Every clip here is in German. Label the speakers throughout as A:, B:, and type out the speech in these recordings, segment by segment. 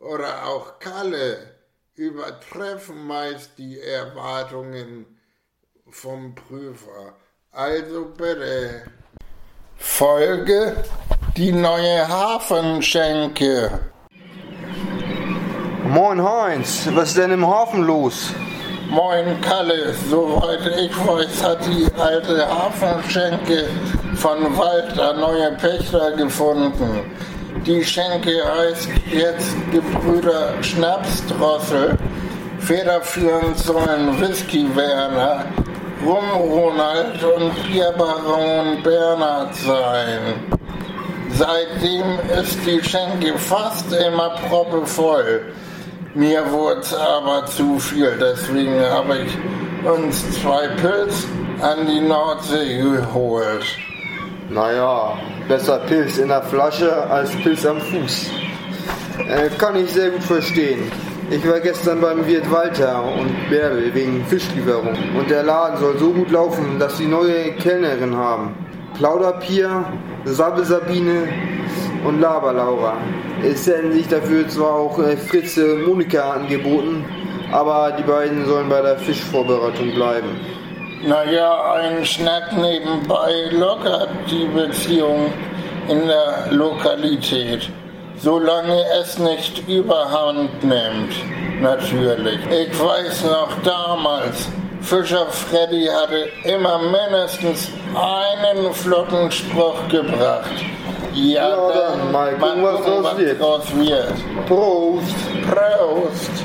A: oder auch Kalle übertreffen meist die Erwartungen vom Prüfer. Also bitte. Folge die neue Hafenschenke.
B: Moin Heinz, was ist denn im Hafen los?
A: Moin Kalle, soweit ich weiß, hat die alte Hafenschenke von Walter neue Pächter gefunden. Die Schenke heißt jetzt Gebrüder Schnapsdrossel. Federführend sollen Whisky Werner, Rum Ronald und Bierbaron Bernhard sein. Seitdem ist die Schenke fast immer proppevoll. Mir wurde es aber zu viel, deswegen habe ich uns zwei Pilz an die Nordsee geholt.
B: Naja, besser Pilz in der Flasche als Pilz am Fuß. Äh, kann ich sehr gut verstehen. Ich war gestern beim Wirt Walter und Bärbel wegen Fischlieferung. Und der Laden soll so gut laufen, dass sie neue Kellnerin haben. Plauderpier, Sabbe Sabine und Laber Laura. Es hätten sich dafür zwar auch äh, Fritze Monika angeboten, aber die beiden sollen bei der Fischvorbereitung bleiben.
A: Naja, ein Schnack nebenbei lockert die Beziehung in der Lokalität, solange es nicht überhand nimmt, natürlich. Ich weiß noch damals, Fischer Freddy hatte immer mindestens einen flotten Spruch gebracht. Ja,
B: Ja, dann
A: dann
B: mal gucken, was wird.
A: draus wird.
B: Prost!
A: Prost!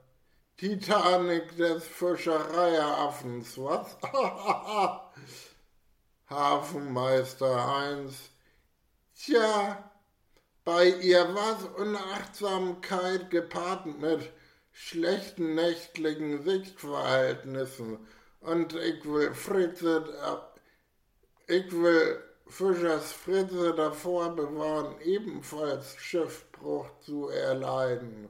A: Titanic des Fischereihafens, was? Hafenmeister Heinz, tja, bei ihr was Unachtsamkeit gepaart mit schlechten nächtlichen Sichtverhältnissen und ich will Fritze, ich will Fischers Fritze davor bewahren, ebenfalls Schiffbruch zu erleiden.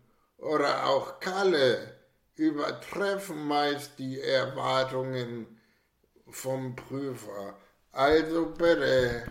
A: oder auch Kalle übertreffen meist die Erwartungen vom Prüfer. Also bitte.